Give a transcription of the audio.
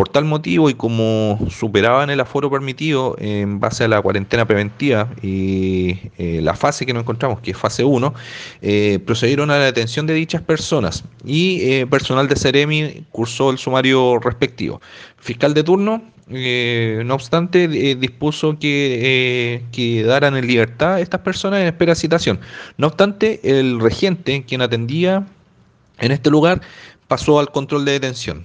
Por tal motivo y como superaban el aforo permitido en base a la cuarentena preventiva y eh, la fase que nos encontramos, que es fase 1, eh, procedieron a la detención de dichas personas y eh, personal de Ceremi cursó el sumario respectivo. Fiscal de turno, eh, no obstante, eh, dispuso que eh, quedaran en libertad a estas personas en espera de citación. No obstante, el regente, quien atendía en este lugar, pasó al control de detención.